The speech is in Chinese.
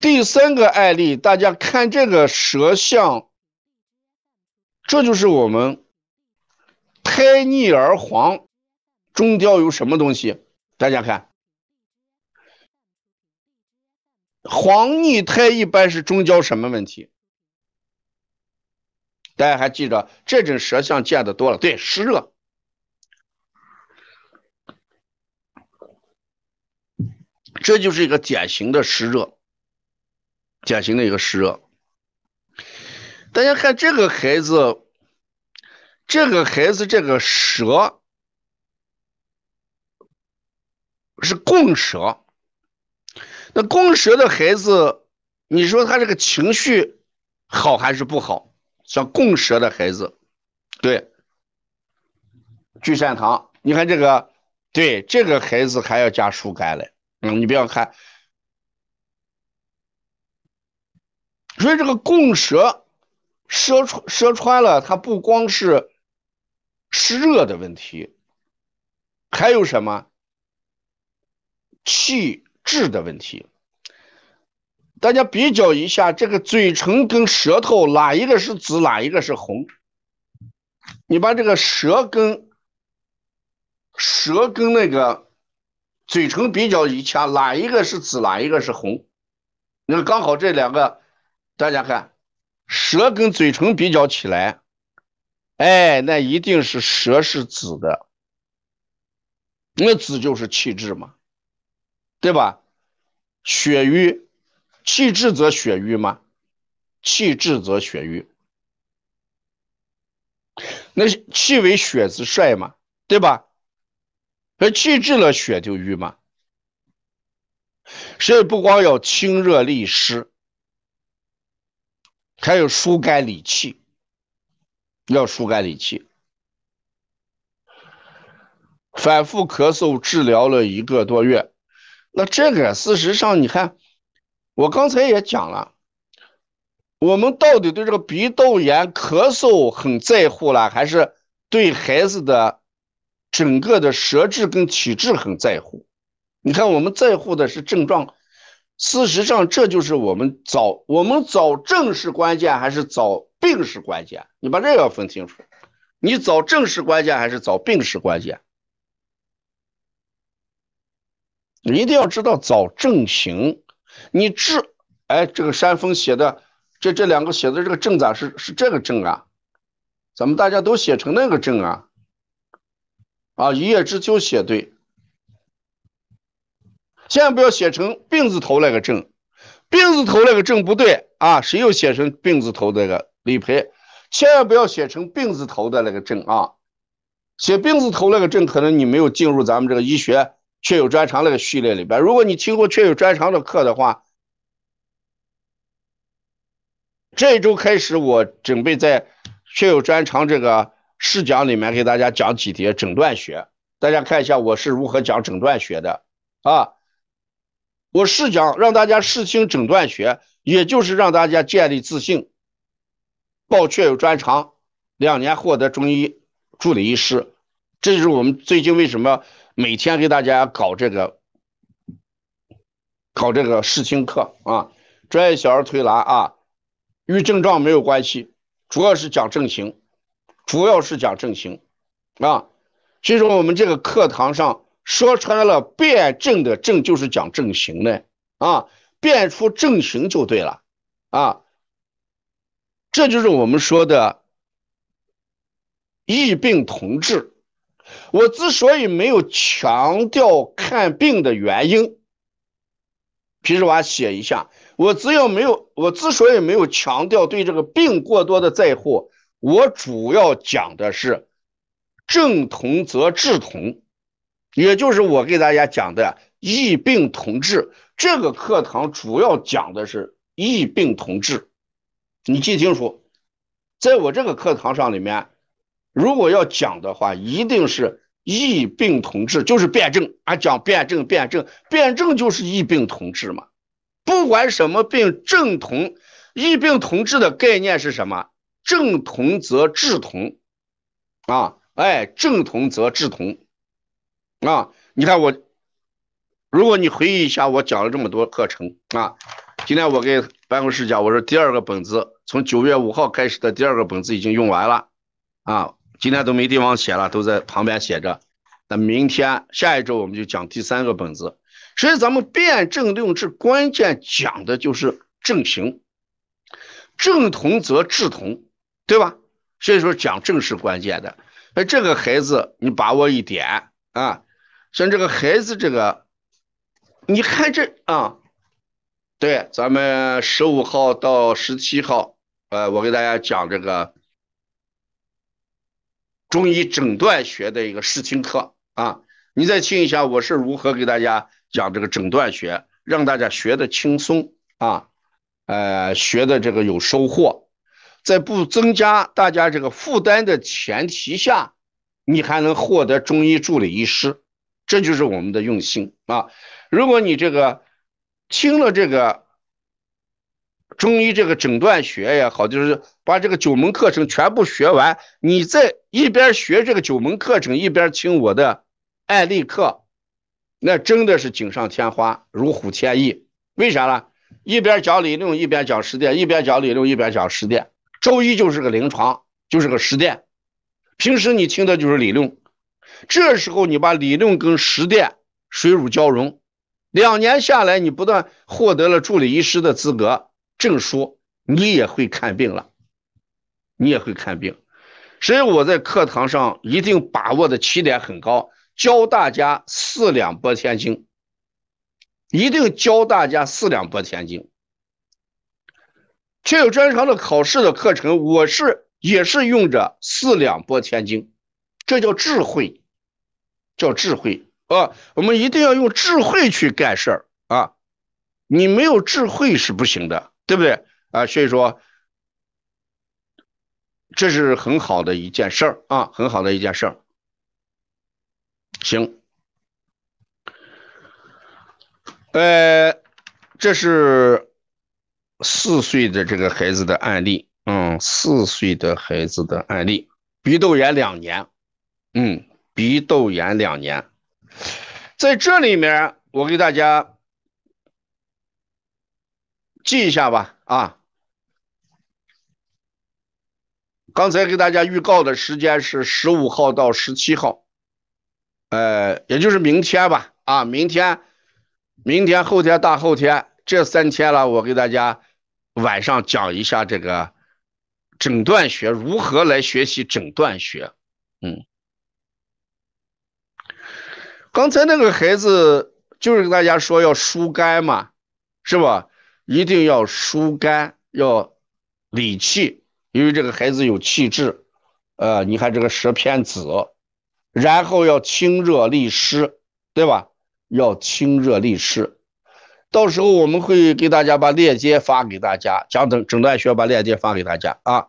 第三个案例，大家看这个舌象，这就是我们胎腻而黄，中焦有什么东西？大家看，黄腻胎一般是中焦什么问题？大家还记着这种舌象见的多了，对，湿热，这就是一个典型的湿热。典型的一个湿热，大家看这个孩子，这个孩子这个舌是共舌，那共舌的孩子，你说他这个情绪好还是不好？像共舌的孩子，对，聚善堂，你看这个，对这个孩子还要加疏肝嘞，嗯，你不要看。所以这个共舌，舌穿舌穿了，它不光是湿热的问题，还有什么气滞的问题？大家比较一下，这个嘴唇跟舌头哪一个是紫，哪一个是红？你把这个舌跟舌跟那个嘴唇比较一下，哪一个是紫，哪一个是红？那，刚好这两个。大家看，舌跟嘴唇比较起来，哎，那一定是舌是紫的，那紫就是气滞嘛，对吧？血瘀，气滞则血瘀嘛，气滞则血瘀，那气为血之帅嘛，对吧？那气滞了，血就瘀嘛，所以不光要清热利湿。还有疏肝理气，要疏肝理气。反复咳嗽治疗了一个多月，那这个事实上，你看，我刚才也讲了，我们到底对这个鼻窦炎咳嗽很在乎了，还是对孩子的整个的舌质跟体质很在乎？你看，我们在乎的是症状。事实上，这就是我们找我们找症是关键还是找病是关键？你把这个要分清楚。你找症是关键还是找病是关键？你一定要知道找症型。你治，哎，这个山峰写的这这两个写的这个症咋是是这个症啊？咱们大家都写成那个症啊？啊，一叶知秋写对。千万不要写成病字头那个症，病字头那个症不对啊！谁又写成病字头那个理赔？千万不要写成病字头的那个症啊！写病字头那个症，可能你没有进入咱们这个医学确有专长那个序列里边。如果你听过确有专长的课的话，这一周开始，我准备在确有专长这个试讲里面给大家讲几节诊断学，大家看一下我是如何讲诊断学的啊！我试讲让大家试听诊断学，也就是让大家建立自信，报确有专长，两年获得中医助理医师。这就是我们最近为什么每天给大家搞这个搞这个试听课啊，专业小儿推拿啊，与症状没有关系，主要是讲症型，主要是讲症型啊。所以说我们这个课堂上。说穿了，辨证的证就是讲症型的啊，辨出症型就对了啊，这就是我们说的异病同治。我之所以没有强调看病的原因，皮实娃写一下。我只要没有，我之所以没有强调对这个病过多的在乎，我主要讲的是症同则治同。也就是我给大家讲的异病同治，这个课堂主要讲的是异病同治，你记清楚，在我这个课堂上里面，如果要讲的话，一定是异病同治，就是辩证啊，讲辩证，辩证，辩证就是异病同治嘛，不管什么病，症同，异病同治的概念是什么？症同则治同，啊，哎，症同则治同。啊，你看我，如果你回忆一下我讲了这么多课程啊，今天我给办公室讲，我说第二个本子从九月五号开始的第二个本子已经用完了啊，今天都没地方写了，都在旁边写着。那明天下一周我们就讲第三个本子。所以咱们辩证论治关键讲的就是正形，正同则治同，对吧？所以说讲正是关键的。那这个孩子你把握一点啊，像这个孩子这个，你看这啊。对，咱们十五号到十七号，呃，我给大家讲这个中医诊断学的一个试听课啊，你再听一下我是如何给大家讲这个诊断学，让大家学的轻松啊，呃，学的这个有收获，在不增加大家这个负担的前提下，你还能获得中医助理医师，这就是我们的用心啊。如果你这个。听了这个中医这个诊断学也好，就是把这个九门课程全部学完，你在一边学这个九门课程，一边听我的案例课，那真的是锦上添花，如虎添翼。为啥呢？一边讲理论，一边讲实践；一边讲理论，一边讲实践。周一就是个临床，就是个实践。平时你听的就是理论，这时候你把理论跟实践水乳交融。两年下来，你不但获得了助理医师的资格证书，你也会看病了，你也会看病。所以我在课堂上一定把握的起点很高，教大家四两拨千斤，一定教大家四两拨千斤。确有专长的考试的课程，我是也是用着四两拨千斤，这叫智慧，叫智慧。啊，我们一定要用智慧去干事儿啊！你没有智慧是不行的，对不对啊？所以说，这是很好的一件事儿啊，很好的一件事儿。行，呃，这是四岁的这个孩子的案例，嗯，四岁的孩子的案例，鼻窦炎两年，嗯，鼻窦炎两年。在这里面，我给大家记一下吧。啊，刚才给大家预告的时间是十五号到十七号，呃，也就是明天吧。啊，明天、明天、后天、大后天这三天了，我给大家晚上讲一下这个诊断学如何来学习诊断学。嗯。刚才那个孩子就是跟大家说要疏肝嘛，是吧？一定要疏肝，要理气，因为这个孩子有气滞，呃，你看这个舌偏紫，然后要清热利湿，对吧？要清热利湿。到时候我们会给大家把链接发给大家，讲诊诊断学把链接发给大家啊。